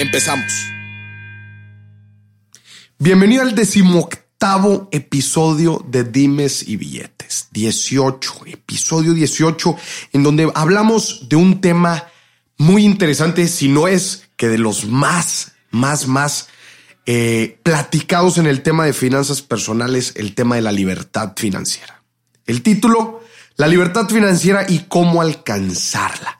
Empezamos. Bienvenido al decimoctavo episodio de Dimes y Billetes. 18, episodio 18, en donde hablamos de un tema muy interesante, si no es que de los más, más, más eh, platicados en el tema de finanzas personales, el tema de la libertad financiera. El título, La libertad financiera y cómo alcanzarla.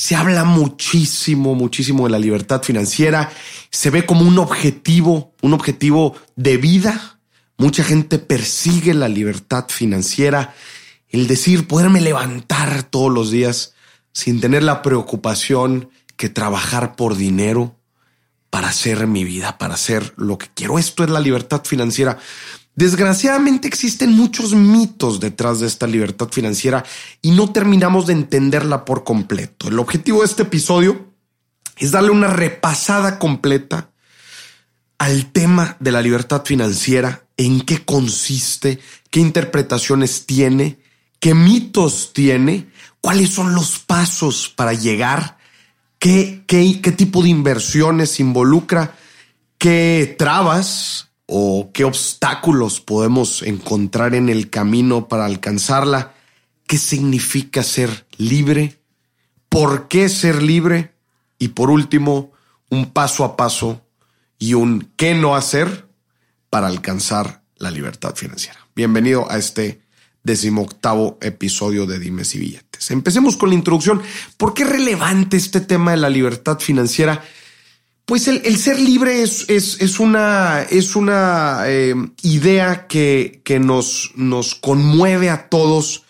Se habla muchísimo, muchísimo de la libertad financiera. Se ve como un objetivo, un objetivo de vida. Mucha gente persigue la libertad financiera. El decir, poderme levantar todos los días sin tener la preocupación que trabajar por dinero para hacer mi vida, para hacer lo que quiero. Esto es la libertad financiera. Desgraciadamente existen muchos mitos detrás de esta libertad financiera y no terminamos de entenderla por completo. El objetivo de este episodio es darle una repasada completa al tema de la libertad financiera, en qué consiste, qué interpretaciones tiene, qué mitos tiene, cuáles son los pasos para llegar, qué, qué, tipo de inversiones involucra, qué trabas o qué obstáculos podemos encontrar en el camino para alcanzarla, qué significa ser libre, por qué ser libre y por último, un paso a paso y un qué no hacer para alcanzar la libertad financiera. Bienvenido a este decimoctavo episodio de Dimes y Billetes. Empecemos con la introducción. ¿Por qué es relevante este tema de la libertad financiera? Pues el, ser libre es, es, una, es una eh, idea que, que nos, nos conmueve a todos.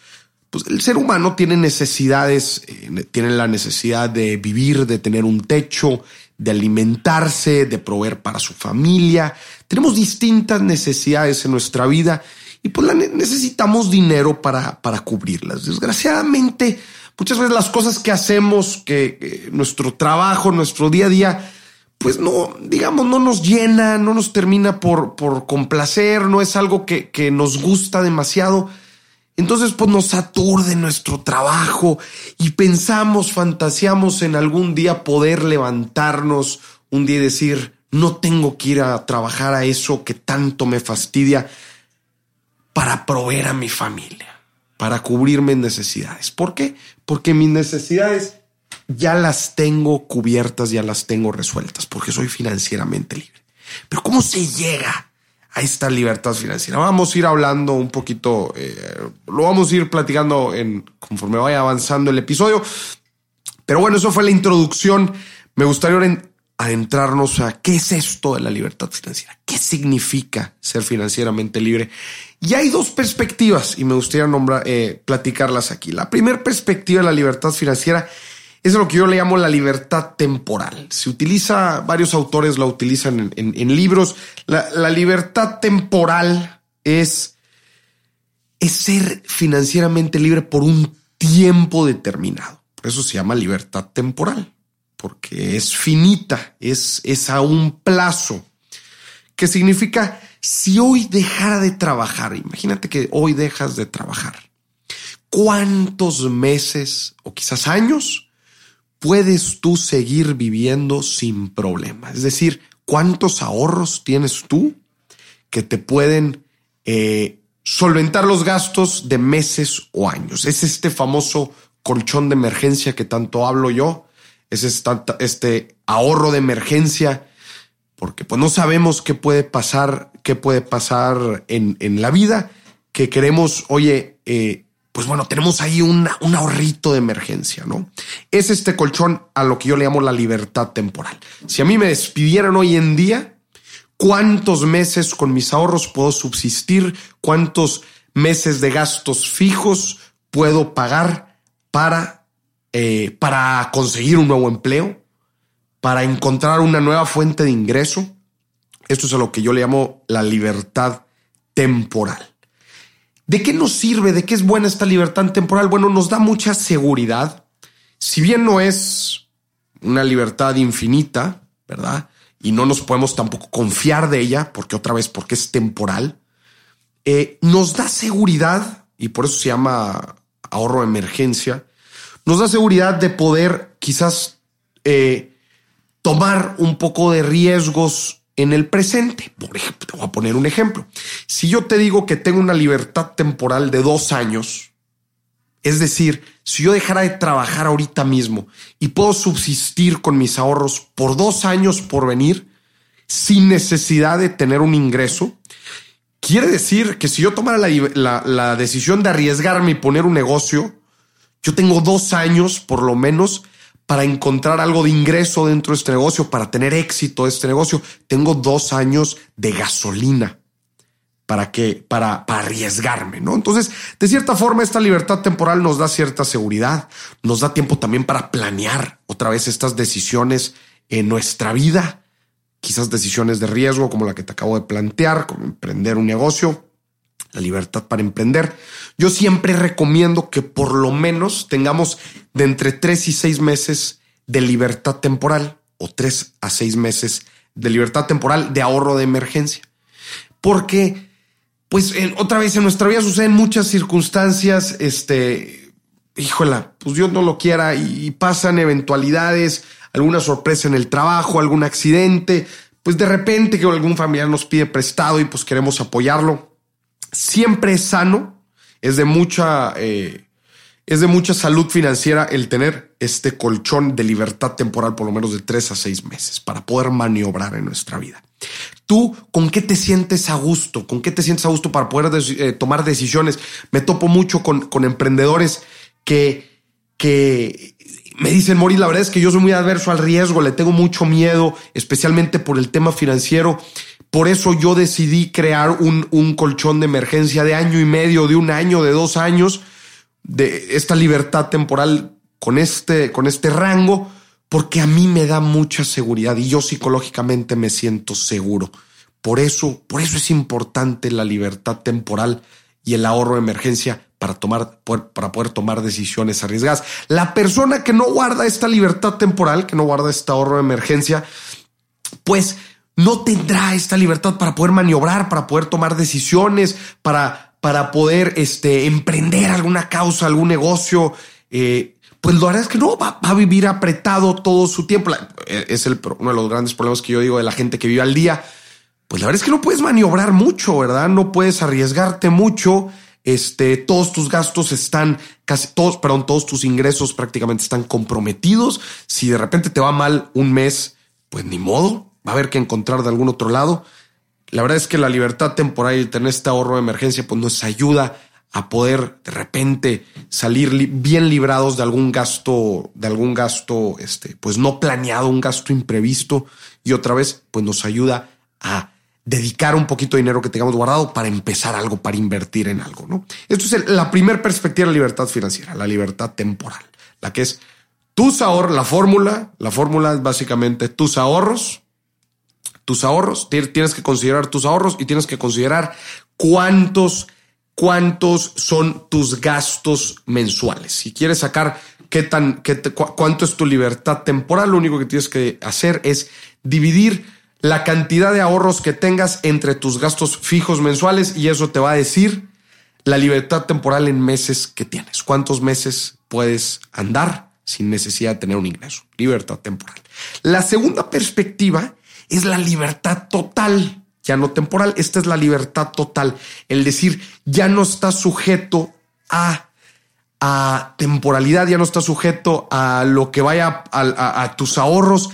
Pues el ser humano tiene necesidades, eh, tiene la necesidad de vivir, de tener un techo, de alimentarse, de proveer para su familia. Tenemos distintas necesidades en nuestra vida y pues necesitamos dinero para, para cubrirlas. Desgraciadamente, muchas veces las cosas que hacemos, que nuestro trabajo, nuestro día a día, pues no, digamos, no nos llena, no nos termina por, por complacer, no es algo que, que nos gusta demasiado. Entonces, pues nos aturde nuestro trabajo y pensamos, fantaseamos en algún día poder levantarnos un día y decir, no tengo que ir a trabajar a eso que tanto me fastidia para proveer a mi familia, para cubrir mis necesidades. ¿Por qué? Porque mis necesidades ya las tengo cubiertas, ya las tengo resueltas, porque soy financieramente libre. Pero ¿cómo se llega a esta libertad financiera? Vamos a ir hablando un poquito, eh, lo vamos a ir platicando en, conforme vaya avanzando el episodio. Pero bueno, eso fue la introducción. Me gustaría adentrarnos a qué es esto de la libertad financiera, qué significa ser financieramente libre. Y hay dos perspectivas y me gustaría nombrar, eh, platicarlas aquí. La primera perspectiva de la libertad financiera es lo que yo le llamo la libertad temporal. Se utiliza, varios autores la utilizan en, libros. La, libertad temporal es, es ser financieramente libre por un tiempo determinado. Por eso se llama libertad temporal, porque es finita, es, es a un plazo. Que significa, si hoy dejara de trabajar, imagínate que hoy dejas de trabajar, ¿cuántos meses o quizás años puedes tú seguir viviendo sin problema. Es decir, ¿cuántos ahorros tienes tú que te pueden eh, solventar los gastos de meses o años? Es este famoso colchón de emergencia que tanto hablo yo. Es este, ahorro de emergencia porque pues no sabemos qué puede pasar, qué puede pasar en, en la vida, que queremos, oye, eh, pues bueno, tenemos ahí un ahorrito de emergencia, ¿no? Es este colchón a lo que yo le llamo la libertad temporal. Si a mí me despidieran hoy en día, ¿cuántos meses con mis ahorros puedo subsistir? ¿Cuántos meses de gastos fijos puedo pagar para, eh, para conseguir un nuevo empleo? para encontrar una nueva fuente de ingreso. Esto es a lo que yo le llamo la libertad temporal. ¿De qué nos sirve? ¿De qué es buena esta libertad temporal? Bueno, nos da mucha seguridad. Si bien no es una libertad infinita, ¿verdad? Y no nos podemos tampoco confiar de ella, porque otra vez, porque es temporal, eh, nos da seguridad, y por eso se llama ahorro de emergencia, nos da seguridad de poder quizás eh, tomar un poco de riesgos en el presente. Por ejemplo, te voy a poner un ejemplo. Si yo te digo que tengo una libertad temporal de dos años, es decir, si yo dejara de trabajar ahorita mismo y puedo subsistir con mis ahorros por dos años por venir, sin necesidad de tener un ingreso, quiere decir que si yo tomara la, la decisión de arriesgarme y poner un negocio, yo tengo dos años por lo menos para encontrar algo de ingreso dentro de este negocio, para tener éxito de este negocio. Tengo dos años de gasolina para que, para, para arriesgarme, ¿no? Entonces, de cierta forma, esta libertad temporal nos da cierta seguridad, nos da tiempo también para planear otra vez estas decisiones en nuestra vida, quizás decisiones de riesgo como la que te acabo de plantear, como emprender un negocio, la libertad para emprender. Yo siempre recomiendo que por lo menos tengamos de entre tres y seis meses de libertad temporal o tres a seis meses de libertad temporal de ahorro de emergencia. Porque, pues, otra vez en nuestra vida suceden muchas circunstancias, este, híjola, pues Dios no lo quiera y pasan eventualidades, alguna sorpresa en el trabajo, algún accidente, pues de repente que algún familiar nos pide prestado y pues queremos apoyarlo siempre es sano, es de mucha, eh, es de mucha salud financiera el tener este colchón de libertad temporal por lo menos de tres a seis meses para poder maniobrar en nuestra vida. Tú, ¿con qué te sientes a gusto? ¿Con qué te sientes a gusto para poder eh, tomar decisiones? Me topo mucho con, con emprendedores que, que me dicen, Mori, la verdad es que yo soy muy adverso al riesgo, le tengo mucho miedo, especialmente por el tema financiero. Por eso yo decidí crear un, un colchón de emergencia de año y medio, de un año, de dos años, de esta libertad temporal con este, con este rango, porque a mí me da mucha seguridad y yo psicológicamente me siento seguro. Por eso, por eso es importante la libertad temporal y el ahorro de emergencia para tomar, para poder tomar decisiones arriesgadas. La persona que no guarda esta libertad temporal, que no guarda este ahorro de emergencia, pues no tendrá esta libertad para poder maniobrar, para poder tomar decisiones, para, para poder este, emprender alguna causa, algún negocio. Eh, pues lo verdad es que no va, a vivir apretado todo su tiempo. Eh, es el, uno de los grandes problemas que yo digo de la gente que vive al día. Pues la verdad es que no puedes maniobrar mucho, ¿verdad? No puedes arriesgarte mucho. Este, todos tus gastos están casi todos, perdón, todos tus ingresos prácticamente están comprometidos. Si de repente te va mal un mes, pues ni modo, va a haber que encontrar de algún otro lado. La verdad es que la libertad temporal y tener este ahorro de emergencia pues nos ayuda a poder de repente salir bien librados de algún gasto, de algún gasto, este, pues no planeado, un gasto imprevisto y otra vez pues nos ayuda a dedicar un poquito de dinero que tengamos guardado para empezar algo, para invertir en algo, ¿no? Esto es la primera perspectiva de la libertad financiera, la libertad temporal, la que es tus ahorros, la fórmula, la fórmula es básicamente tus ahorros tus ahorros, tienes que considerar tus ahorros y tienes que considerar cuántos, cuántos son tus gastos mensuales. Si quieres sacar qué tan, qué cuánto es tu libertad temporal, lo único que tienes que hacer es dividir la cantidad de ahorros que tengas entre tus gastos fijos mensuales y eso te va a decir la libertad temporal en meses que tienes. ¿Cuántos meses puedes andar sin necesidad de tener un ingreso? Libertad temporal. La segunda perspectiva es la libertad total, ya no temporal, esta es la libertad total, el decir, ya no está sujeto a, a temporalidad, ya no está sujeto a lo que vaya a, tus ahorros.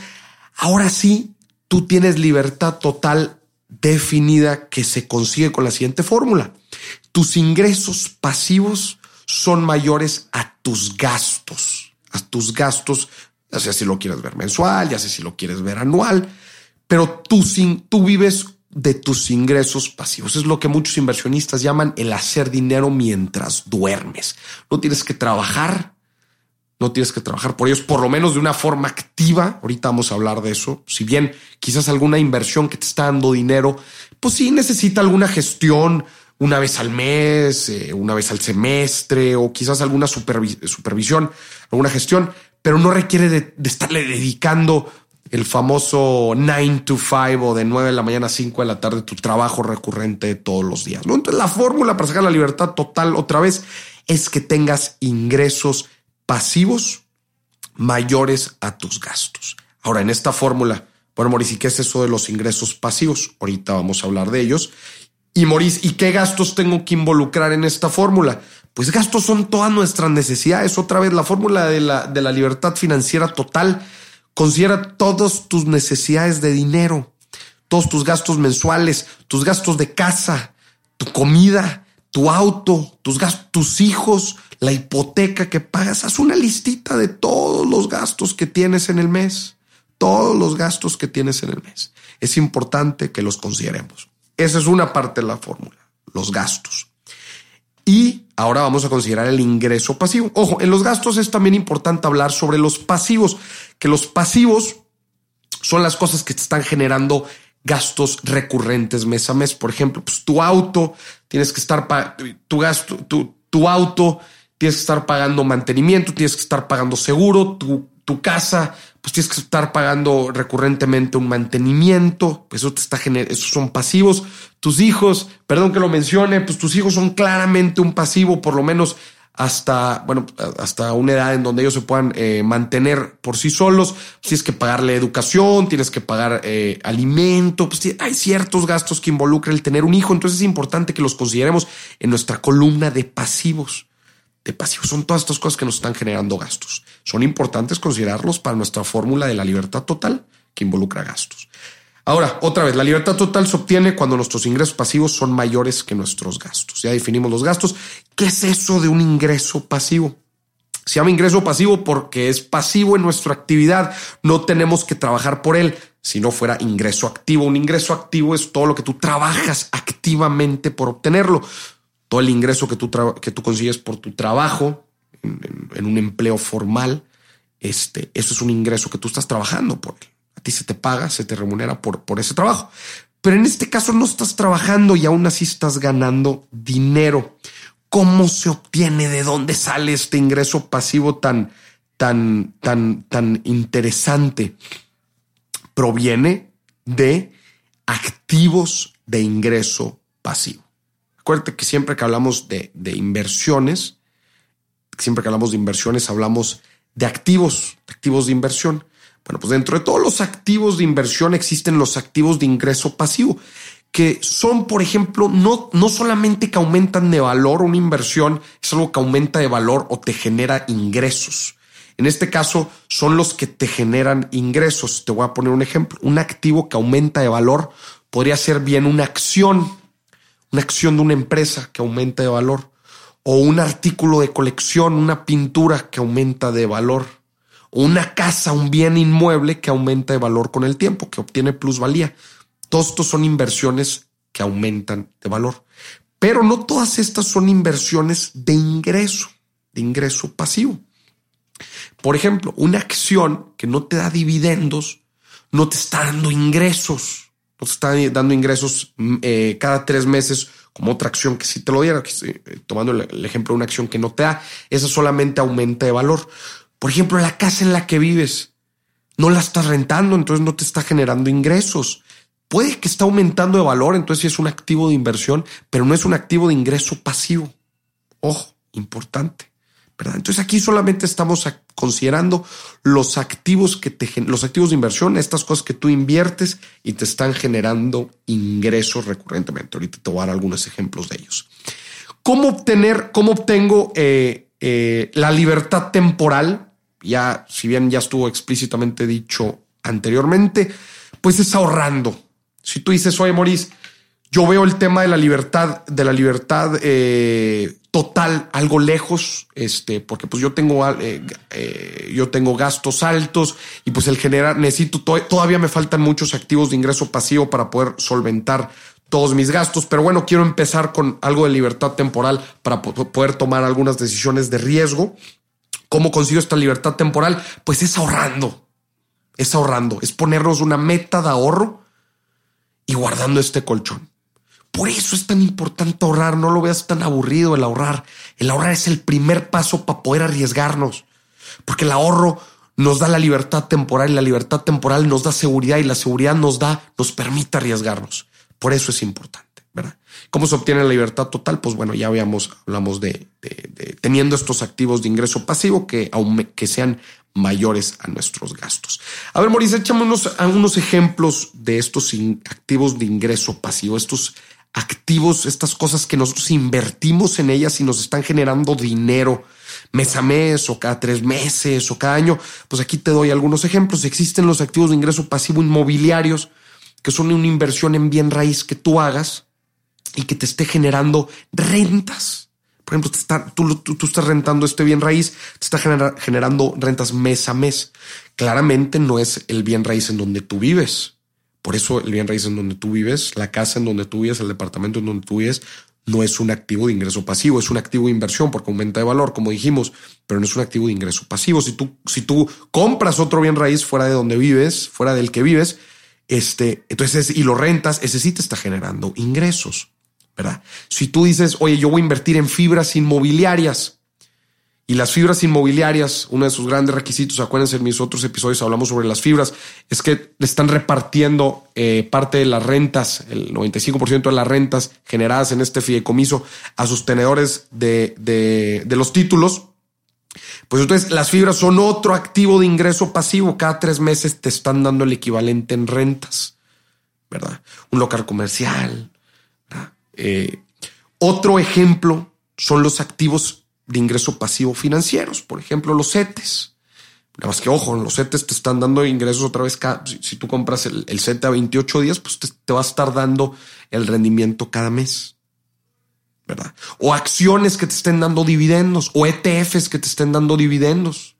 Ahora sí, tú tienes libertad total definida que se consigue con la siguiente fórmula. Tus ingresos pasivos son mayores a tus gastos, a tus gastos, ya sea si lo quieres ver mensual, ya sea si lo quieres ver anual pero tú, tú vives de tus ingresos pasivos. Es lo que muchos inversionistas llaman el hacer dinero mientras duermes. No tienes que trabajar, no tienes que trabajar por ellos, por lo menos de una forma activa. Ahorita vamos a hablar de eso. Si bien quizás alguna inversión que te está dando dinero, pues sí necesita alguna gestión una vez al mes, eh, una vez al semestre o quizás alguna supervisión, alguna gestión, pero no requiere de, estarle dedicando el famoso 9 to 5 o de 9 de la mañana a 5 de la tarde tu trabajo recurrente todos los días. Entonces la fórmula para sacar la libertad total otra vez es que tengas ingresos pasivos mayores a tus gastos. Ahora, en esta fórmula, bueno, Maurice, ¿y qué es eso de los ingresos pasivos? Ahorita vamos a hablar de ellos. Y Maurice, ¿y qué gastos tengo que involucrar en esta fórmula? Pues gastos son todas nuestras necesidades. Otra vez, la fórmula de la, de la libertad financiera total considera todas tus necesidades de dinero, todos tus gastos mensuales, tus gastos de casa, tu comida, tu auto, tus tus hijos, la hipoteca que pagas. Haz una listita de todos los gastos que tienes en el mes. Todos los gastos que tienes en el mes. Es importante que los consideremos. Esa es una parte de la fórmula, los gastos. Y ahora vamos a considerar el ingreso pasivo. Ojo, en los gastos es también importante hablar sobre los pasivos, que los pasivos son las cosas que te están generando gastos recurrentes mes a mes. Por ejemplo, pues tu auto, tienes que estar, tu tu, tu auto tienes que estar pagando mantenimiento, tienes que estar pagando seguro, tu, tu casa, pues tienes que estar pagando recurrentemente un mantenimiento, eso te está generando, esos son pasivos. Tus hijos, perdón que lo mencione, pues tus hijos son claramente un pasivo, por lo menos hasta, bueno, hasta una edad en donde ellos se puedan eh, mantener por sí solos. tienes que pagarle educación, tienes que pagar eh, alimento, pues hay ciertos gastos que involucra el tener un hijo. Entonces es importante que los consideremos en nuestra columna de pasivos de pasivos. Son todas estas cosas que nos están generando gastos. Son importantes considerarlos para nuestra fórmula de la libertad total que involucra gastos. Ahora, otra vez, la libertad total se obtiene cuando nuestros ingresos pasivos son mayores que nuestros gastos. Ya definimos los gastos. ¿Qué es eso de un ingreso pasivo? Se llama ingreso pasivo porque es pasivo en nuestra actividad. No tenemos que trabajar por él. Si no fuera ingreso activo, un ingreso activo es todo lo que tú trabajas activamente por obtenerlo todo el ingreso que tú, que tú consigues por tu trabajo en, un empleo formal, este, eso es un ingreso que tú estás trabajando por él. A ti se te paga, se te remunera por, por ese trabajo. Pero en este caso no estás trabajando y aún así estás ganando dinero. ¿Cómo se obtiene? ¿De dónde sale este ingreso pasivo tan, tan, tan, tan interesante? Proviene de activos de ingreso pasivo. Acuérdate que siempre que hablamos de, inversiones, siempre que hablamos de inversiones, hablamos de activos, activos de inversión. Bueno, pues dentro de todos los activos de inversión existen los activos de ingreso pasivo, que son, por ejemplo, no, no solamente que aumentan de valor una inversión, es algo que aumenta de valor o te genera ingresos. En este caso, son los que te generan ingresos. Te voy a poner un ejemplo. Un activo que aumenta de valor podría ser bien una acción una acción de una empresa que aumenta de valor, o un artículo de colección, una pintura que aumenta de valor, o una casa, un bien inmueble que aumenta de valor con el tiempo, que obtiene plusvalía. Todos estos son inversiones que aumentan de valor. Pero no todas estas son inversiones de ingreso, de ingreso pasivo. Por ejemplo, una acción que no te da dividendos, no te está dando ingresos pues está dando ingresos mm, eh, cada tres meses como otra acción que si te lo diera, eh, tomando el, ejemplo de una acción que no te da, esa solamente aumenta de valor. Por ejemplo, la casa en la que vives, no la estás rentando, entonces no te está generando ingresos. Puede que está aumentando de valor, entonces sí es un activo de inversión, pero no es un activo de ingreso pasivo. Ojo, importante. Entonces aquí solamente estamos considerando los activos que te los activos de inversión, estas cosas que tú inviertes y te están generando ingresos recurrentemente. Ahorita te voy a dar algunos ejemplos de ellos. ¿Cómo obtener, cómo obtengo eh, eh, la libertad temporal? Ya, si bien ya estuvo explícitamente dicho anteriormente, pues es ahorrando. Si tú dices, oye, Maurice, yo veo el tema de la libertad, de la libertad eh, total algo lejos, este, porque pues yo tengo, eh, eh, yo tengo gastos altos y pues el generar, necesito, todavía me faltan muchos activos de ingreso pasivo para poder solventar todos mis gastos, pero bueno, quiero empezar con algo de libertad temporal para poder tomar algunas decisiones de riesgo. ¿Cómo consigo esta libertad temporal? Pues es ahorrando. Es ahorrando. Es ponernos una meta de ahorro y guardando este colchón. Por eso es tan importante ahorrar. No lo veas tan aburrido el ahorrar. El ahorrar es el primer paso para poder arriesgarnos. Porque el ahorro nos da la libertad temporal y la libertad temporal nos da seguridad y la seguridad nos da, nos permite arriesgarnos. Por eso es importante, ¿verdad? ¿Cómo se obtiene la libertad total? Pues bueno, ya habíamos, hablamos de, teniendo estos activos de ingreso pasivo que, que sean mayores a nuestros gastos. A ver, Mauricio, échame unos, unos ejemplos de estos activos de ingreso pasivo, estos activos, estas cosas que nosotros invertimos en ellas y nos están generando dinero mes a mes o cada tres meses o cada año. Pues aquí te doy algunos ejemplos. Existen los activos de ingreso pasivo inmobiliarios, que son una inversión en bien raíz que tú hagas y que te esté generando rentas. Por ejemplo, tú, estás rentando este bien raíz, te está generando rentas mes a mes. Claramente no es el bien raíz en donde tú vives. Por eso el bien raíz en donde tú vives, la casa en donde tú vives, el departamento en donde tú vives, no es un activo de ingreso pasivo, es un activo de inversión porque aumenta de valor, como dijimos, pero no es un activo de ingreso pasivo. Si tú, si tú compras otro bien raíz fuera de donde vives, fuera del que vives, este, entonces, y lo rentas, ese sí te está generando ingresos, ¿verdad? Si tú dices, oye, yo voy a invertir en fibras inmobiliarias, y las fibras inmobiliarias, uno de sus grandes requisitos, acuérdense en mis otros episodios hablamos sobre las fibras, es que le están repartiendo eh, parte de las rentas, el 95% de las rentas generadas en este fideicomiso a sus tenedores de, de, de los títulos. Pues entonces las fibras son otro activo de ingreso pasivo. Cada tres meses te están dando el equivalente en rentas, ¿verdad? Un local comercial. Eh, otro ejemplo son los activos de ingreso pasivo financieros, por ejemplo, los CETES. Nada más que ojo, los CETES te están dando ingresos otra vez. Cada, si, tú compras el, el a 28 días, pues te, va a estar dando el rendimiento cada mes. ¿Verdad? O acciones que te estén dando dividendos o ETFs que te estén dando dividendos.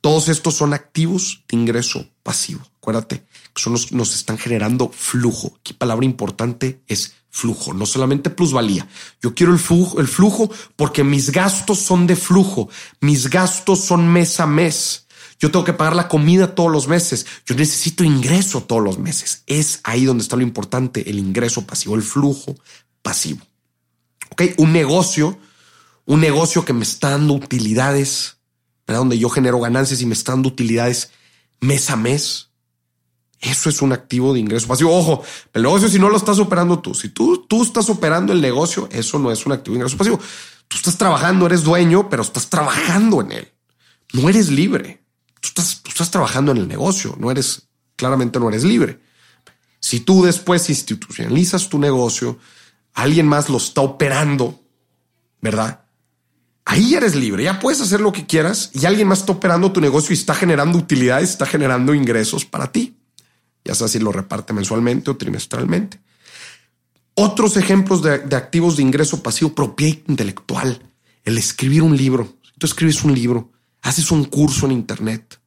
Todos estos son activos de ingreso pasivo. Acuérdate que son los, nos están generando flujo. Aquí palabra importante es flujo, no solamente plusvalía. Yo quiero el flujo, el flujo porque mis gastos son de flujo, mis gastos son mes a mes. Yo tengo que pagar la comida todos los meses. Yo necesito ingreso todos los meses. Es ahí donde está lo importante, el ingreso pasivo, el flujo pasivo. Ok, un negocio, un negocio que me está dando utilidades, donde yo genero ganancias y me está dando utilidades mes a mes eso es un activo de ingreso pasivo. Ojo, el negocio si no lo estás operando tú, si tú, tú estás operando el negocio, eso no es un activo de ingreso pasivo. Tú estás trabajando, eres dueño, pero estás trabajando en él. No eres libre. Tú estás, tú estás trabajando en el negocio, no eres, claramente no eres libre. Si tú después institucionalizas tu negocio, alguien más lo está operando, ¿verdad? Ahí eres libre, ya puedes hacer lo que quieras y alguien más está operando tu negocio y está generando utilidades, está generando ingresos para ti ya sea si lo reparte mensualmente o trimestralmente. Otros ejemplos de, activos de ingreso pasivo, propiedad intelectual, el escribir un libro. tú escribes un libro, haces un curso en Internet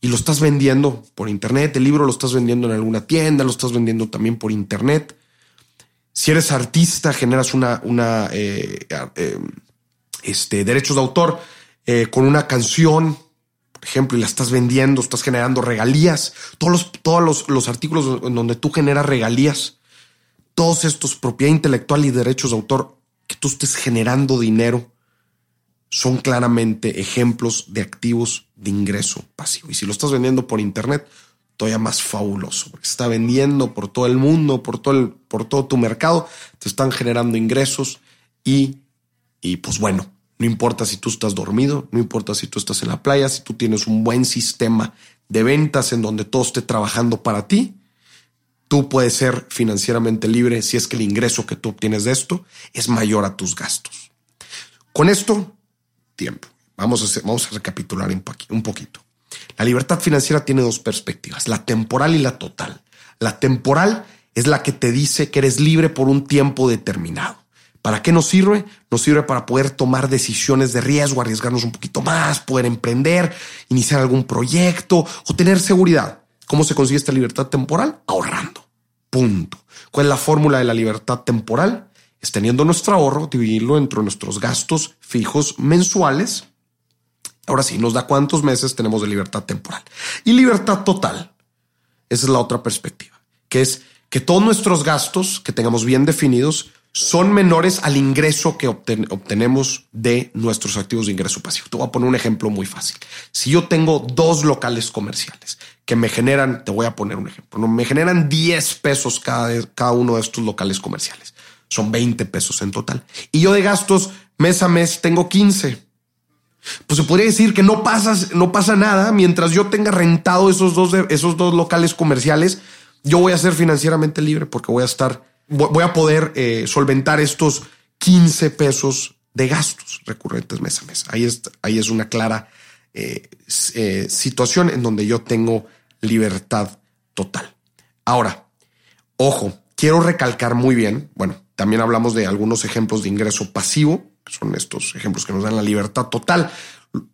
y lo estás vendiendo por Internet, el libro lo estás vendiendo en alguna tienda, lo estás vendiendo también por Internet. Si eres artista, generas una, una eh, eh, este, derechos de autor eh, con una canción ejemplo, y la estás vendiendo, estás generando regalías, todos los, todos los, artículos en donde tú generas regalías, todos estos propiedad intelectual y derechos de autor que tú estés generando dinero, son claramente ejemplos de activos de ingreso pasivo. Y si lo estás vendiendo por internet, todavía más fabuloso, porque está vendiendo por todo el mundo, por todo, el, por todo tu mercado, te están generando ingresos y, y pues bueno, no importa si tú estás dormido, no importa si tú estás en la playa, si tú tienes un buen sistema de ventas en donde todo esté trabajando para ti, tú puedes ser financieramente libre si es que el ingreso que tú obtienes de esto es mayor a tus gastos. Con esto, tiempo. Vamos a, hacer, vamos a recapitular un poquito. La libertad financiera tiene dos perspectivas, la temporal y la total. La temporal es la que te dice que eres libre por un tiempo determinado. ¿Para qué nos sirve? Nos sirve para poder tomar decisiones de riesgo, arriesgarnos un poquito más, poder emprender, iniciar algún proyecto o tener seguridad. ¿Cómo se consigue esta libertad temporal? Ahorrando. Punto. ¿Cuál es la fórmula de la libertad temporal? Es teniendo nuestro ahorro, dividirlo entre nuestros gastos fijos mensuales Ahora sí, nos da cuántos meses tenemos de libertad temporal y libertad total. Esa es la otra perspectiva, que es que todos nuestros gastos que tengamos bien definidos son menores al ingreso que obtenemos de nuestros activos de ingreso pasivo. Te voy a poner un ejemplo muy fácil. Si yo tengo dos locales comerciales que me generan, te voy a poner un ejemplo, me generan 10 pesos cada, cada uno de estos locales comerciales. Son 20 pesos en total. Y yo de gastos mes a mes tengo 15. Pues se podría decir que no pasa, no pasa nada mientras yo tenga rentado esos dos, esos dos locales comerciales. Yo voy a ser financieramente libre porque voy a estar voy a poder eh, solventar estos 15 pesos de gastos recurrentes mes a mes. Ahí es, ahí es una clara eh, eh, situación en donde yo tengo libertad total. Ahora, ojo, quiero recalcar muy bien, bueno, también hablamos de algunos ejemplos de ingreso pasivo, son estos ejemplos que nos dan la libertad total.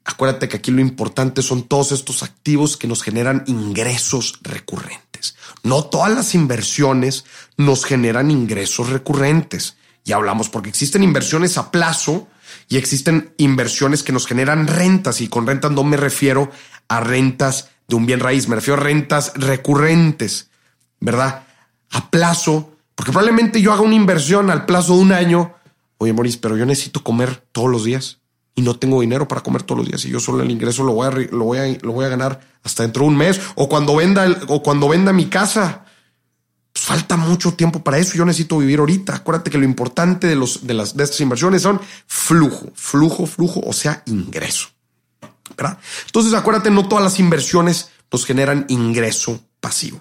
Acuérdate que aquí lo importante son todos estos activos que nos generan ingresos recurrentes. No todas las inversiones nos generan ingresos recurrentes. Y hablamos porque existen inversiones a plazo y existen inversiones que nos generan rentas. Y con rentas no me refiero a rentas de un bien raíz, me refiero a rentas recurrentes, ¿verdad? A plazo, porque probablemente yo haga una inversión al plazo de un año. Oye, Maurice, pero yo necesito comer todos los días y no tengo dinero para comer todos los días y yo solo el ingreso lo voy a, lo voy a, lo voy a ganar hasta dentro de un mes o cuando venda o cuando venda mi casa. Pues falta mucho tiempo para eso. Yo necesito vivir ahorita. Acuérdate que lo importante de los de las de estas inversiones son flujo, flujo, flujo, o sea, ingreso. Entonces, acuérdate, no todas las inversiones nos generan ingreso pasivo.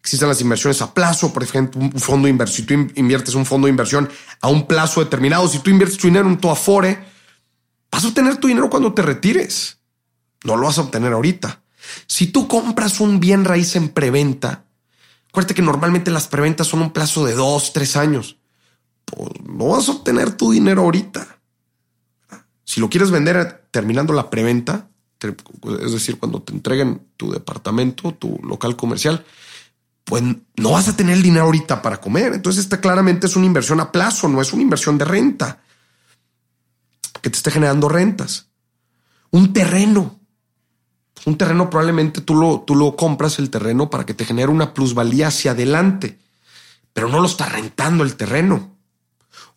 Existen las inversiones a plazo, por ejemplo, un fondo de inversión. Si tú inviertes un fondo de inversión a un plazo determinado, si tú inviertes tu dinero en tu Afore, Vas a obtener tu dinero cuando te retires. No lo vas a obtener ahorita. Si tú compras un bien raíz en preventa, acuérdate que normalmente las preventas son un plazo de dos, tres años. Pues no vas a obtener tu dinero ahorita. Si lo quieres vender terminando la preventa, es decir, cuando te entreguen tu departamento, tu local comercial, pues no vas a tener el dinero ahorita para comer. Entonces, esta claramente es una inversión a plazo, no es una inversión de renta que te esté generando rentas. Un terreno. Un terreno probablemente tú lo, tú lo compras el terreno para que te genere una plusvalía hacia adelante, pero no lo está rentando el terreno.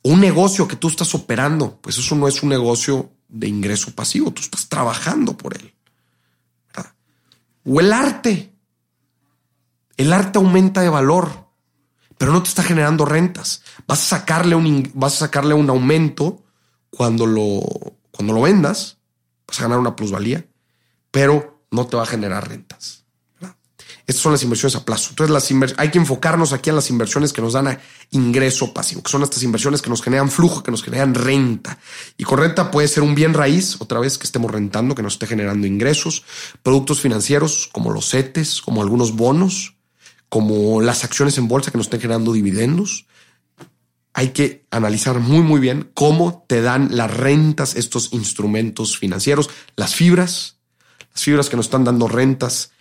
un negocio que tú estás operando, pues eso no es un negocio de ingreso pasivo, tú estás trabajando por él. O el arte. El arte aumenta de valor, pero no te está generando rentas. Vas a sacarle un, vas a sacarle un aumento cuando lo, cuando lo vendas, vas a ganar una plusvalía, pero no te va a generar rentas. Estas son las inversiones a plazo. Entonces, las hay que enfocarnos aquí en las inversiones que nos dan ingreso pasivo, que son estas inversiones que nos generan flujo, que nos generan renta. Y con renta puede ser un bien raíz, otra vez que estemos rentando, que nos esté generando ingresos, productos financieros como los CETES, como algunos bonos, como las acciones en bolsa que nos estén generando dividendos, hay que analizar muy, muy bien cómo te dan las rentas estos instrumentos financieros, las fibras, las fibras que nos están dando rentas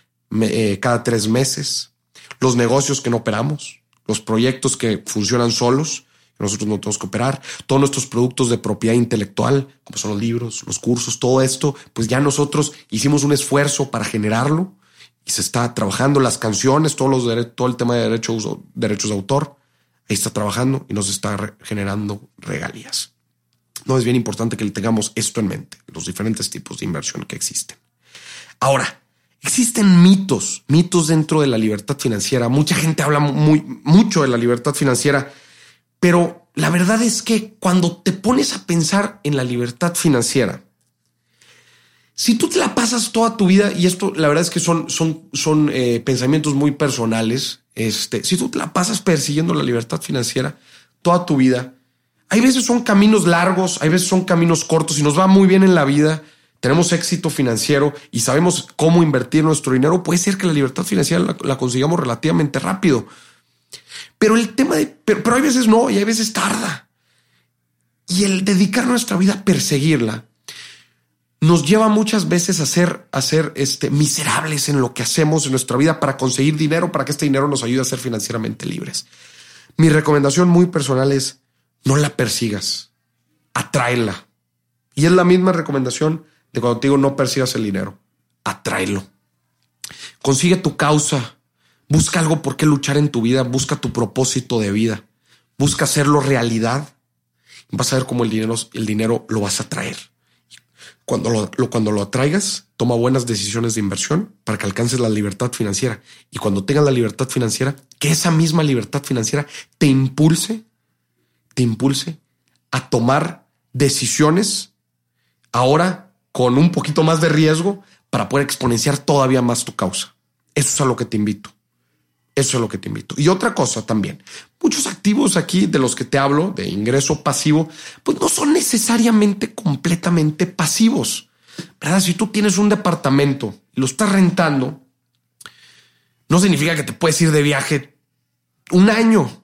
eh, cada tres meses, los negocios que no operamos, los proyectos que funcionan solos, que nosotros no tenemos que operar, todos nuestros productos de propiedad intelectual, como son los libros, los cursos, todo esto, pues ya nosotros hicimos un esfuerzo para generarlo y se está trabajando. Las canciones, todos los todo el tema de derechos, derechos de autor está trabajando y nos está generando regalías. No es bien importante que le tengamos esto en mente, los diferentes tipos de inversión que existen. Ahora, existen mitos, mitos dentro de la libertad financiera. Mucha gente habla muy, mucho de la libertad financiera, pero la verdad es que cuando te pones a pensar en la libertad financiera, si tú te la pasas toda tu vida, y esto la verdad es que son, son, son eh, pensamientos muy personales, este, si tú la pasas persiguiendo la libertad financiera toda tu vida, hay veces son caminos largos, hay veces son caminos cortos y nos va muy bien en la vida, tenemos éxito financiero y sabemos cómo invertir nuestro dinero, puede ser que la libertad financiera la, consigamos relativamente rápido. Pero el tema de, pero, pero hay veces no y hay veces tarda. Y el dedicar nuestra vida a perseguirla nos lleva muchas veces a ser, a ser este, miserables en lo que hacemos en nuestra vida para conseguir dinero, para que este dinero nos ayude a ser financieramente libres. Mi recomendación muy personal es no la persigas, atráela. Y es la misma recomendación de cuando te digo no persigas el dinero, atráelo. Consigue tu causa, busca algo por qué luchar en tu vida, busca tu propósito de vida, busca hacerlo realidad. Vas a ver cómo el dinero, el dinero lo vas a traer. Cuando lo, cuando lo atraigas, toma buenas decisiones de inversión para que alcances la libertad financiera. Y cuando tengas la libertad financiera, que esa misma libertad financiera te impulse, te impulse a tomar decisiones ahora con un poquito más de riesgo para poder exponenciar todavía más tu causa. Eso es a lo que te invito. Eso es lo que te invito. Y otra cosa también, muchos activos aquí de los que te hablo, de ingreso pasivo, pues no son necesariamente completamente pasivos. ¿Verdad? Si tú tienes un departamento y lo estás rentando, no significa que te puedes ir de viaje un año.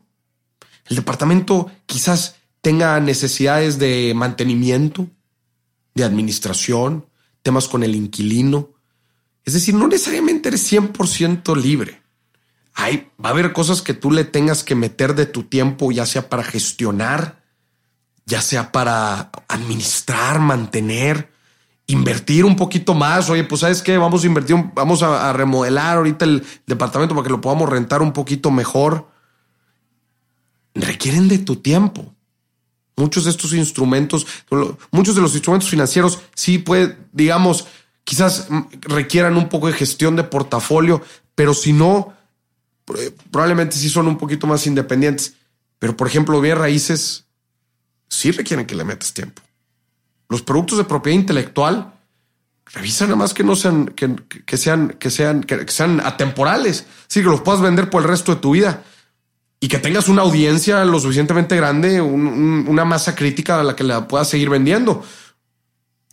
El departamento quizás tenga necesidades de mantenimiento, de administración, temas con el inquilino. Es decir, no necesariamente eres 100% libre. Hay, va a haber cosas que tú le tengas que meter de tu tiempo, ya sea para gestionar, ya sea para administrar, mantener, invertir un poquito más. Oye, pues sabes qué, vamos a invertir, vamos a, remodelar ahorita el departamento para que lo podamos rentar un poquito mejor. Requieren de tu tiempo. Muchos de estos instrumentos, muchos de los instrumentos financieros sí puede, digamos, quizás requieran un poco de gestión de portafolio, pero si no, probablemente sí son un poquito más independientes. Pero, por ejemplo, bien raíces sí requieren que le metas tiempo. Los productos de propiedad intelectual, revisa nada más que no sean, que, sean, que sean, que, sean atemporales. Sí, que los puedas vender por el resto de tu vida y que tengas una audiencia lo suficientemente grande, una masa crítica a la que la puedas seguir vendiendo.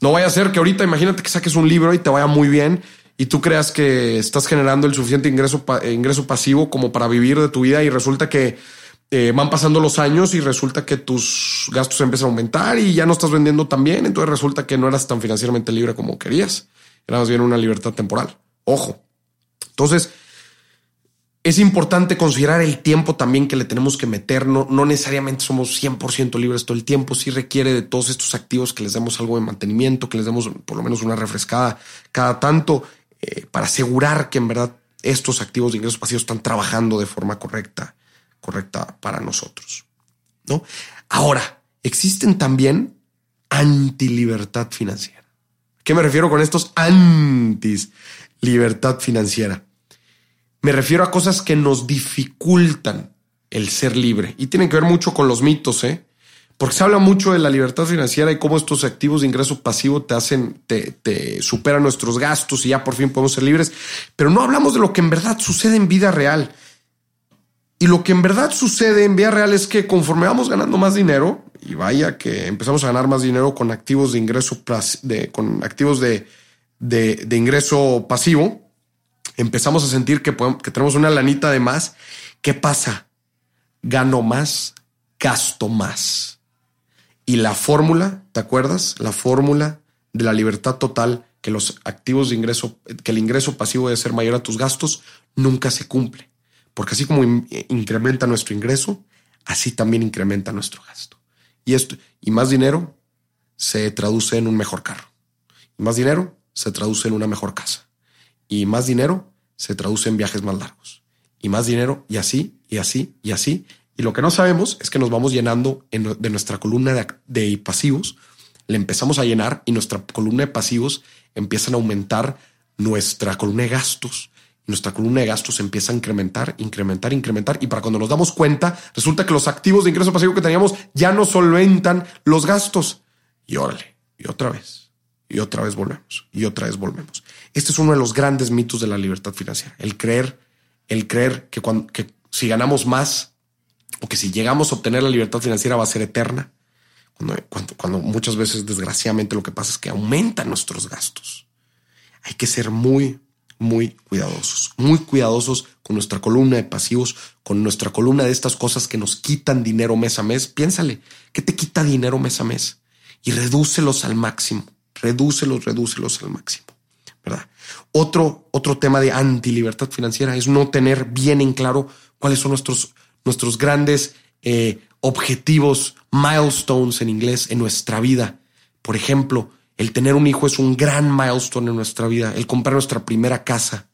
No vaya a ser que ahorita imagínate que saques un libro y te vaya muy bien y tú creas que estás generando el suficiente ingreso, ingreso pasivo como para vivir de tu vida y resulta que eh, van pasando los años y resulta que tus gastos empiezan a aumentar y ya no estás vendiendo tan bien, entonces resulta que no eras tan financieramente libre como querías, era más bien una libertad temporal. Ojo. Entonces, es importante considerar el tiempo también que le tenemos que meter. No, no necesariamente somos 100% libres todo el tiempo. Sí requiere de todos estos activos que les demos algo de mantenimiento, que les demos por lo menos una refrescada cada tanto eh, para asegurar que en verdad estos activos de ingresos pasivos están trabajando de forma correcta, correcta para nosotros. ¿no? Ahora, existen también anti-libertad financiera. ¿Qué me refiero con estos antis libertad financiera? Me refiero a cosas que nos dificultan el ser libre y tienen que ver mucho con los mitos, ¿eh? Porque se habla mucho de la libertad financiera y cómo estos activos de ingreso pasivo te hacen, te, te superan nuestros gastos y ya por fin podemos ser libres. Pero no hablamos de lo que en verdad sucede en vida real. Y lo que en verdad sucede en vida real es que conforme vamos ganando más dinero, y vaya que empezamos a ganar más dinero con activos de ingreso, de, con activos de, de, ingreso pasivo, empezamos a sentir que, que tenemos una lanita de más. ¿Qué pasa? Gano más, gasto más. Y la fórmula, ¿te acuerdas? La fórmula de la libertad total, que los activos de ingreso, que el ingreso pasivo debe ser mayor a tus gastos, nunca se cumple. Porque así como incrementa nuestro ingreso, así también incrementa nuestro gasto. Y esto, y más dinero se traduce en un mejor carro. Más dinero se traduce en una mejor casa. Y más dinero se traduce en viajes más largos. Y más dinero, y así, y así, y así, y lo que no sabemos es que nos vamos llenando de nuestra columna de, pasivos, le empezamos a llenar y nuestra columna de pasivos empiezan a aumentar nuestra columna de gastos. nuestra columna de gastos empieza a incrementar, incrementar, incrementar. Y para cuando nos damos cuenta, resulta que los activos de ingreso pasivo que teníamos ya no solventan los gastos. Y órale, y otra vez, y otra vez volvemos, y otra vez volvemos. Este es uno de los grandes mitos de la libertad financiera. El creer, el creer que, cuando, que si ganamos más, o que si llegamos a obtener la libertad financiera va a ser eterna, cuando, cuando, muchas veces desgraciadamente lo que pasa es que aumentan nuestros gastos. Hay que ser muy, muy cuidadosos, muy cuidadosos con nuestra columna de pasivos, con nuestra columna de estas cosas que nos quitan dinero mes a mes. Piénsale, ¿qué te quita dinero mes a mes? Y redúcelos al máximo, redúcelos, redúcelos al máximo, ¿verdad? Otro, otro tema de anti libertad financiera es no tener bien en claro cuáles son nuestros nuestros grandes eh, objetivos, milestones en inglés, en nuestra vida. Por ejemplo, El tener un hijo es un gran milestone en nuestra vida. El comprar nuestra primera casa.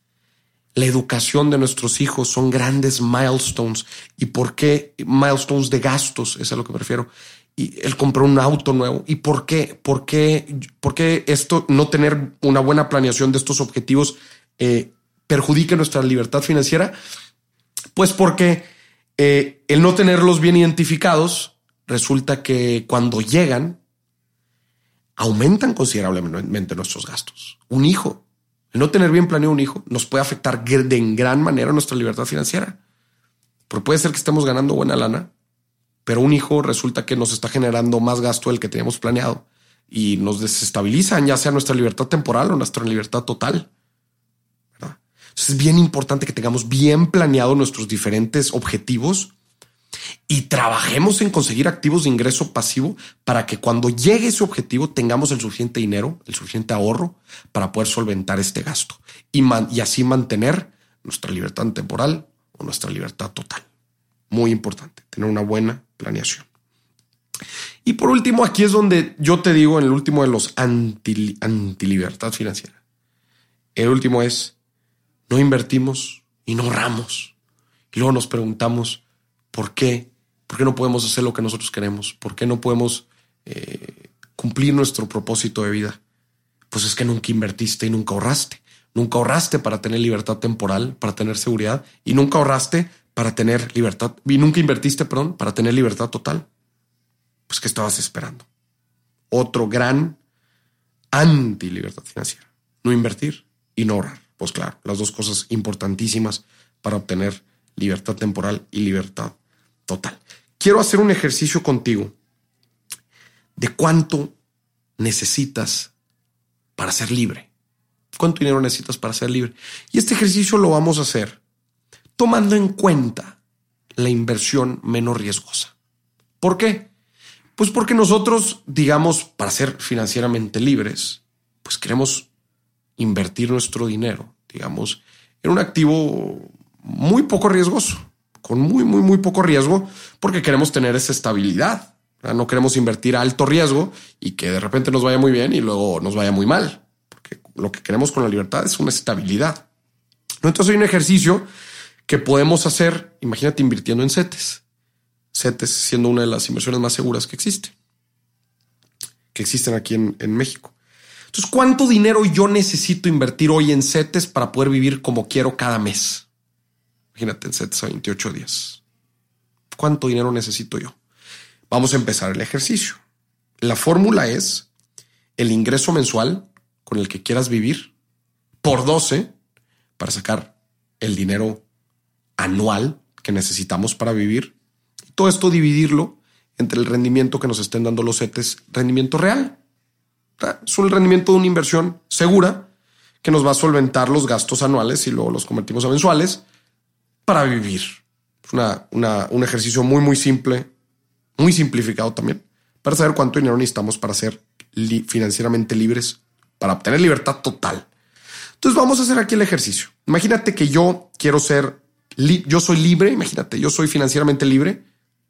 La educación de nuestros hijos son grandes milestones. ¿Y por qué milestones de gastos? Es a lo que me refiero. Y el comprar un auto nuevo. ¿Y por qué? ¿Por qué, por qué esto, no tener una buena planeación de estos objetivos eh, perjudica nuestra libertad financiera? Pues porque eh, el no tenerlos bien identificados resulta que cuando llegan aumentan considerablemente nuestros gastos. Un hijo, el no tener bien planeado un hijo nos puede afectar de en gran manera nuestra libertad financiera. Porque puede ser que estemos ganando buena lana, pero un hijo resulta que nos está generando más gasto del que teníamos planeado y nos desestabilizan, ya sea nuestra libertad temporal o nuestra libertad total. Entonces es bien importante que tengamos bien planeado nuestros diferentes objetivos y trabajemos en conseguir activos de ingreso pasivo para que cuando llegue ese objetivo tengamos el suficiente dinero, el suficiente ahorro para poder solventar este gasto y, y así mantener nuestra libertad temporal o nuestra libertad total. Muy importante tener una buena planeación. Y por último, aquí es donde yo te digo en el último de los anti, anti libertad financiera. El último es no invertimos y no ahorramos. Y luego nos preguntamos, ¿por qué? ¿Por qué no podemos hacer lo que nosotros queremos? ¿Por qué no podemos eh, cumplir nuestro propósito de vida? Pues es que nunca invertiste y nunca ahorraste. Nunca ahorraste para tener libertad temporal, para tener seguridad, y nunca ahorraste para tener libertad, y nunca invertiste, perdón, para tener libertad total. Pues ¿qué estabas esperando? Otro gran anti libertad financiera. No invertir y no ahorrar. Pues claro, las dos cosas importantísimas para obtener libertad temporal y libertad total. Quiero hacer un ejercicio contigo de cuánto necesitas para ser libre. ¿Cuánto dinero necesitas para ser libre? Y este ejercicio lo vamos a hacer tomando en cuenta la inversión menos riesgosa. ¿Por qué? Pues porque nosotros, digamos, para ser financieramente libres, pues queremos invertir nuestro dinero, digamos, en un activo muy poco riesgoso, con muy, muy, muy poco riesgo, porque queremos tener esa estabilidad. No queremos invertir a alto riesgo y que de repente nos vaya muy bien y luego nos vaya muy mal, porque lo que queremos con la libertad es una estabilidad. Entonces hay un ejercicio que podemos hacer, imagínate invirtiendo en CETES. CETES siendo una de las inversiones más seguras que existe, que existen aquí en México. Entonces, ¿cuánto dinero yo necesito invertir hoy en CETES para poder vivir como quiero cada mes? Imagínate en CETES a 28 días. ¿Cuánto dinero necesito yo? Vamos a empezar el ejercicio. La fórmula es el ingreso mensual con el que quieras vivir por 12 para sacar el dinero anual que necesitamos para vivir. todo esto dividirlo entre el rendimiento que nos estén dando los CETES, rendimiento real. Es un rendimiento de una inversión segura que nos va a solventar los gastos anuales y luego los convertimos a mensuales para vivir. Es una, un ejercicio muy, muy simple, muy simplificado también, para saber cuánto dinero necesitamos para ser financieramente libres, para obtener libertad total. Entonces vamos a hacer aquí el ejercicio. Imagínate que yo quiero ser, yo soy libre, imagínate, yo soy financieramente libre,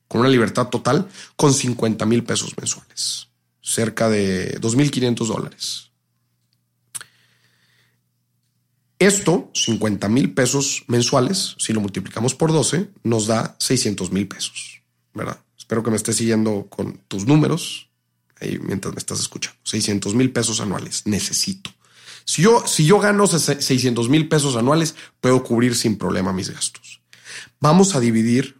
con una libertad total, con 50 mil pesos mensuales cerca de 2.500 dólares. Esto, 50 mil pesos mensuales, si lo multiplicamos por 12, nos da 600 mil pesos, ¿verdad? Espero que me estés siguiendo con tus números ahí mientras me estás escuchando. 600 mil pesos anuales necesito. Si yo, si yo gano 600 mil pesos anuales, puedo cubrir sin problema mis gastos. Vamos a dividir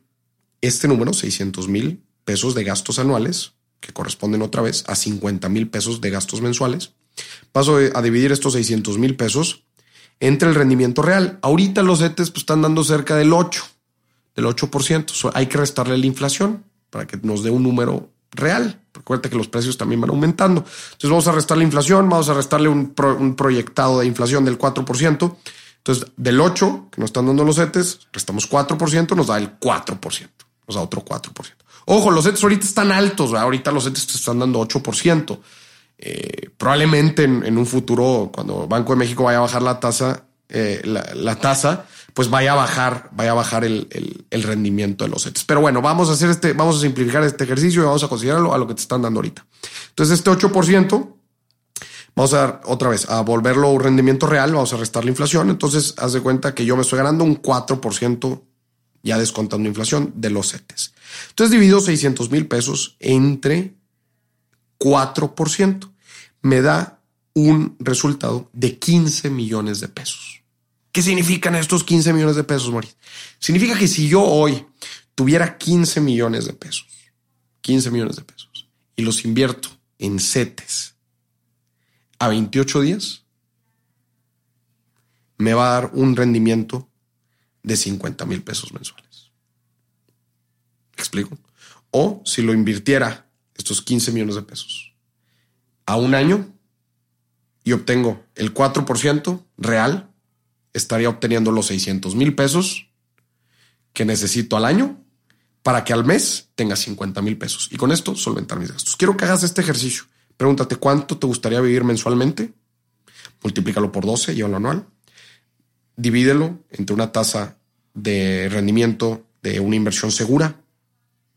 este número, 600 mil pesos de gastos anuales, que corresponden otra vez a 50 mil pesos de gastos mensuales. Paso a dividir estos 600 mil pesos entre el rendimiento real. Ahorita los ETES pues, están dando cerca del 8, del 8%. hay que restarle la inflación para que nos dé un número real. Recuerda que los precios también van aumentando. Entonces vamos a restar la inflación, vamos a restarle un, un proyectado de inflación del 4%. Entonces, del 8 que nos están dando los ETES, restamos 4%, nos da el 4%, nos da otro 4%. Ojo, los CETES ahorita están altos, ahorita los CETES te están dando 8%. Eh, probablemente en, un futuro, cuando Banco de México vaya a bajar la tasa, eh, la, tasa, pues vaya a bajar, vaya a bajar el, rendimiento de los CETES. Pero bueno, vamos a hacer este, vamos a simplificar este ejercicio y vamos a considerarlo a lo que te están dando ahorita. Entonces, este 8% Vamos a dar otra vez a volverlo un rendimiento real. Vamos a restar la inflación. Entonces, haz de cuenta que yo me estoy ganando un 4% ya descontando inflación de los CETES. Entonces, divido 600 mil pesos entre 4%. Me da un resultado de 15 millones de pesos. ¿Qué significan estos 15 millones de pesos, Mauricio? Significa que si yo hoy tuviera 15 millones de pesos, 15 millones de pesos, y los invierto en CETES a 28 días, me va a dar un rendimiento de 50 mil pesos mensuales. ¿Me explico? O si lo invirtiera estos 15 millones de pesos a un año y obtengo el 4% real, estaría obteniendo los 600 mil pesos que necesito al año para que al mes tenga 50 mil pesos y con esto solventar mis gastos. Quiero que hagas este ejercicio. Pregúntate cuánto te gustaría vivir mensualmente, multiplícalo por 12, y lo anual, divídelo entre una tasa de rendimiento de una inversión segura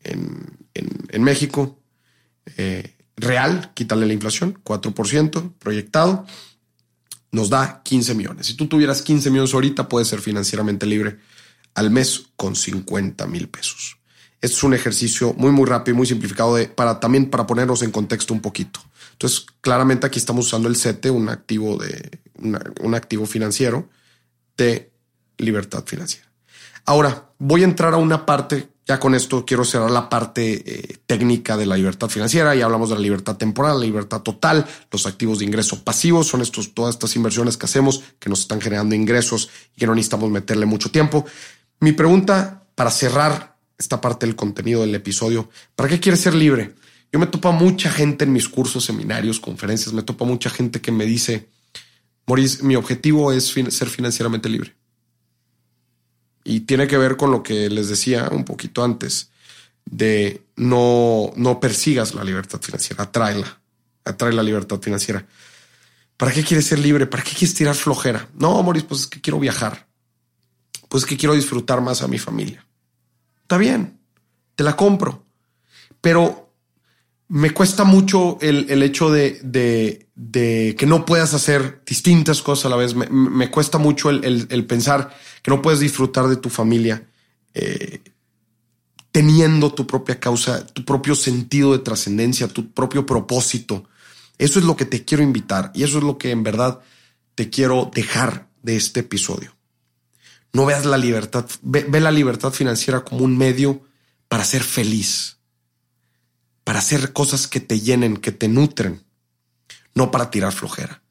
en, México, eh, real, quítale la inflación, 4% proyectado, nos da 15 millones. Si tú tuvieras 15 millones ahorita, puedes ser financieramente libre al mes con 50 mil pesos. Este es un ejercicio muy, muy rápido y muy simplificado de, para también para ponernos en contexto un poquito. Entonces, claramente aquí estamos usando el CETE, un activo de un activo financiero de libertad financiera. Ahora voy a entrar a una parte. Ya con esto quiero cerrar la parte eh, técnica de la libertad financiera. Ya hablamos de la libertad temporal, la libertad total, los activos de ingreso pasivos. Son estos, todas estas inversiones que hacemos que nos están generando ingresos y que no necesitamos meterle mucho tiempo. Mi pregunta para cerrar esta parte del contenido del episodio, ¿para qué quieres ser libre? Yo me topo a mucha gente en mis cursos, seminarios, conferencias, me topo a mucha gente que me dice, Maurice, mi objetivo es ser financieramente libre. Y tiene que ver con lo que les decía un poquito antes, de no, no persigas la libertad financiera, atráela, atrae la libertad financiera. ¿Para qué quieres ser libre? ¿Para qué quieres tirar flojera? No, Maurice, pues es que quiero viajar. Pues es que quiero disfrutar más a mi familia. Está bien, te la compro. Pero me cuesta mucho el, hecho de, que no puedas hacer distintas cosas a la vez. Me, cuesta mucho el, pensar que no puedes disfrutar de tu familia eh, teniendo tu propia causa, tu propio sentido de trascendencia, tu propio propósito. Eso es lo que te quiero invitar y eso es lo que en verdad te quiero dejar de este episodio. No veas la libertad, ve la libertad financiera como un medio para ser feliz para hacer cosas que te llenen, que te nutren, no para tirar flojera,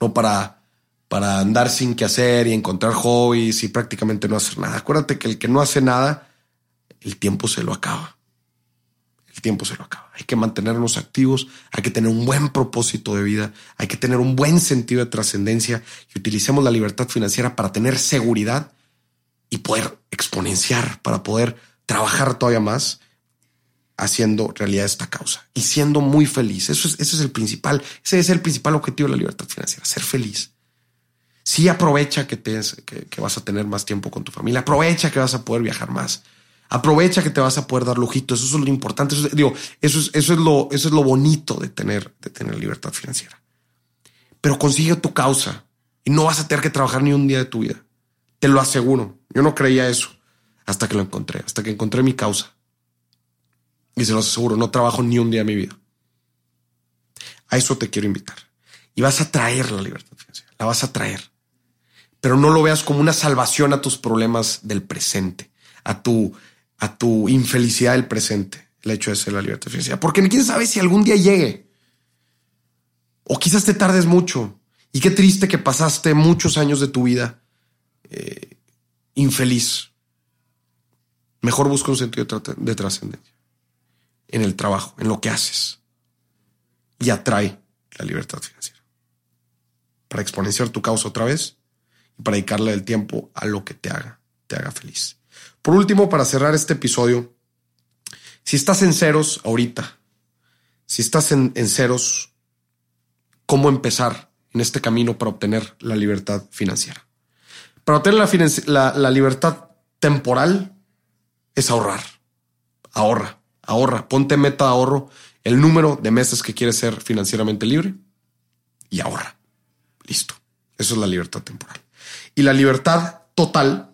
no para, para andar sin qué hacer y encontrar hobbies y prácticamente no hacer nada. Acuérdate que el que no hace nada, el tiempo se lo acaba. El tiempo se lo acaba. Hay que mantenernos activos, hay que tener un buen propósito de vida, hay que tener un buen sentido de trascendencia y utilicemos la libertad financiera para tener seguridad y poder exponenciar, para poder trabajar todavía más haciendo realidad esta causa y siendo muy feliz. Eso es, ese es el principal, ese es el principal objetivo de la libertad financiera, ser feliz. Sí aprovecha que, te, que, vas a tener más tiempo con tu familia, aprovecha que vas a poder viajar más, aprovecha que te vas a poder dar lujitos, eso es lo importante, eso digo, eso es, eso es lo, eso es lo bonito de tener, de tener libertad financiera. Pero consigue tu causa y no vas a tener que trabajar ni un día de tu vida. Te lo aseguro. Yo no creía eso hasta que lo encontré, hasta que encontré mi causa. Y se los aseguro, no trabajo ni un día en mi vida. A eso te quiero invitar. Y vas a traer la libertad financiera, la vas a traer. Pero no lo veas como una salvación a tus problemas del presente, a tu, a tu infelicidad del presente, el hecho de ser la libertad financiera. Porque quién sabe si algún día llegue. O quizás te tardes mucho. Y qué triste que pasaste muchos años de tu vida eh, infeliz. Mejor busca un sentido de trascendencia en el trabajo, en lo que haces. Y atrae la libertad financiera. Para exponenciar tu causa otra vez y para dedicarle el tiempo a lo que te haga, te haga feliz. Por último, para cerrar este episodio, si estás en ceros ahorita, si estás en, ceros, ¿cómo empezar en este camino para obtener la libertad financiera? Para obtener la, la libertad temporal es ahorrar. Ahorra ahorra, ponte meta de ahorro el número de meses que quieres ser financieramente libre y ahorra. Listo. Eso es la libertad temporal. Y la libertad total,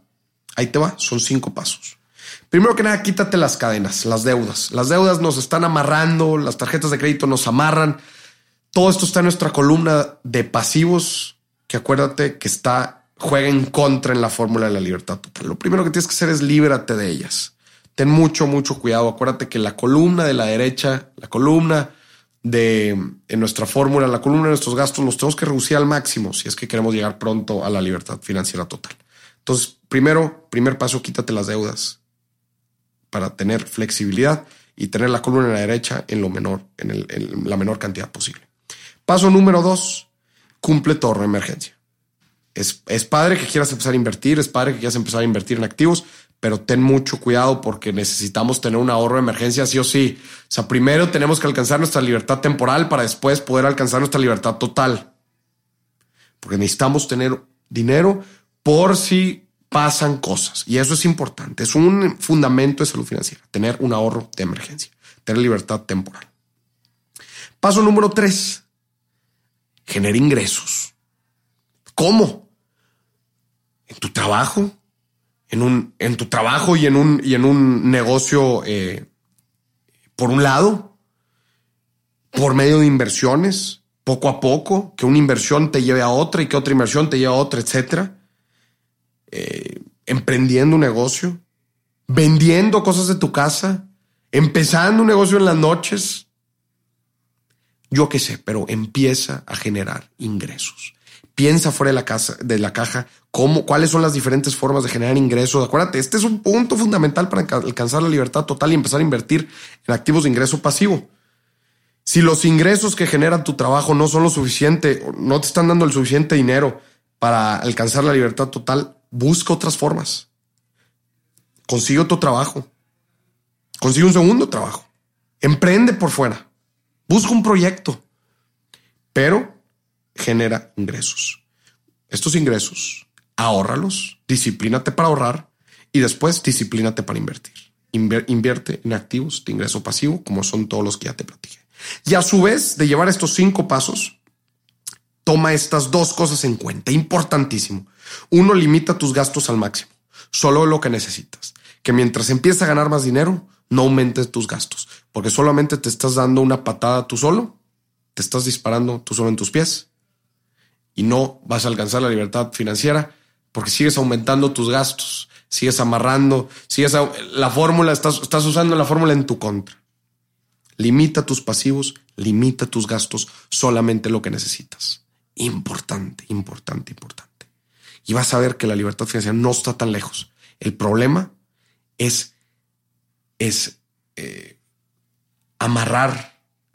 ahí te va, son cinco pasos. Primero que nada, quítate las cadenas, las deudas. Las deudas nos están amarrando, las tarjetas de crédito nos amarran. Todo esto está en nuestra columna de pasivos, que acuérdate que está, juega en contra en la fórmula de la libertad total. Lo primero que tienes que hacer es líbrate de ellas. Ten mucho, mucho cuidado. Acuérdate que la columna de la derecha, la columna de en nuestra fórmula, la columna de nuestros gastos, los tenemos que reducir al máximo si es que queremos llegar pronto a la libertad financiera total. Entonces, primero, primer paso, quítate las deudas para tener flexibilidad y tener la columna en la derecha en lo menor, en, la menor cantidad posible. Paso número dos, cumple tu emergencia. Es, es padre que quieras empezar a invertir, es padre que quieras empezar a invertir en activos, pero ten mucho cuidado porque necesitamos tener un ahorro de emergencia sí o sí. O sea, primero tenemos que alcanzar nuestra libertad temporal para después poder alcanzar nuestra libertad total. Porque necesitamos tener dinero por si pasan cosas. Y eso es importante. Es un fundamento de salud financiera, tener un ahorro de emergencia, tener libertad temporal. Paso número tres, genera ingresos. ¿Cómo? En tu trabajo, en, un, en tu trabajo y en un, y en un negocio, eh, por un lado, por medio de inversiones, poco a poco, que una inversión te lleve a otra y que otra inversión te lleve a otra, etcétera. Eh, emprendiendo un negocio, vendiendo cosas de tu casa, empezando un negocio en las noches. Yo qué sé, pero empieza a generar ingresos piensa fuera de la, casa, de la caja cómo, cuáles son las diferentes formas de generar ingresos. Acuérdate, este es un punto fundamental para alcanzar la libertad total y empezar a invertir en activos de ingreso pasivo. Si los ingresos que generan tu trabajo no son lo suficiente, no te están dando el suficiente dinero para alcanzar la libertad total, busca otras formas. Consigue otro trabajo. Consigue un segundo trabajo. Emprende por fuera. Busca un proyecto. Pero genera ingresos. Estos ingresos, ahórralos, disciplínate para ahorrar y después disciplínate para invertir. invierte en activos de ingreso pasivo, como son todos los que ya te platiqué. Y a su vez, de llevar estos cinco pasos, toma estas dos cosas en cuenta. Importantísimo. Uno, limita tus gastos al máximo. Solo lo que necesitas. Que mientras empiezas a ganar más dinero, no aumentes tus gastos. Porque solamente te estás dando una patada tú solo. Te estás disparando tú solo en tus pies y no vas a alcanzar la libertad financiera porque sigues aumentando tus gastos, sigues amarrando, sigues la fórmula, estás, estás usando la fórmula en tu contra. Limita tus pasivos, limita tus gastos, solamente lo que necesitas. Importante, importante, importante. Y vas a ver que la libertad financiera no está tan lejos. El problema es, es eh, amarrar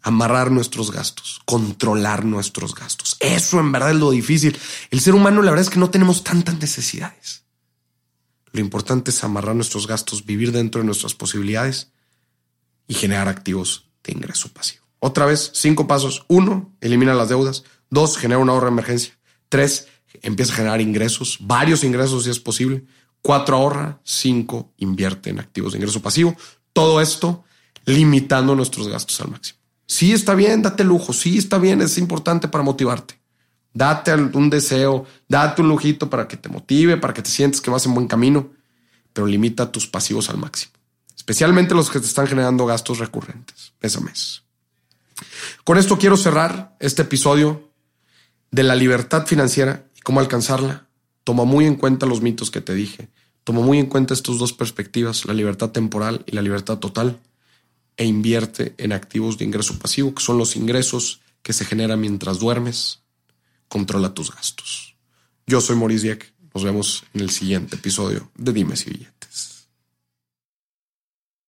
amarrar nuestros gastos, controlar nuestros gastos. Eso en verdad es lo difícil. El ser humano, la verdad es que no tenemos tantas necesidades. Lo importante es amarrar nuestros gastos, vivir dentro de nuestras posibilidades y generar activos de ingreso pasivo. Otra vez, cinco pasos. Uno, elimina las deudas. Dos, genera un ahorro de emergencia. Tres, empieza a generar ingresos, varios ingresos si es posible. Cuatro, ahorra. Cinco, invierte en activos de ingreso pasivo. Todo esto limitando nuestros gastos al máximo. Sí está bien, date lujo, sí está bien, es importante para motivarte. Date un deseo, date un lujito para que te motive, para que te sientes que vas en buen camino, pero limita tus pasivos al máximo, especialmente los que te están generando gastos recurrentes mes a mes. Con esto quiero cerrar este episodio de la libertad financiera y cómo alcanzarla. Toma muy en cuenta los mitos que te dije. Toma muy en cuenta estas dos perspectivas, la libertad temporal y la libertad total e invierte en activos de ingreso pasivo, que son los ingresos que se generan mientras duermes. Controla tus gastos. Yo soy Maurice Dieck. Nos vemos en el siguiente episodio de Dimes y Billetes.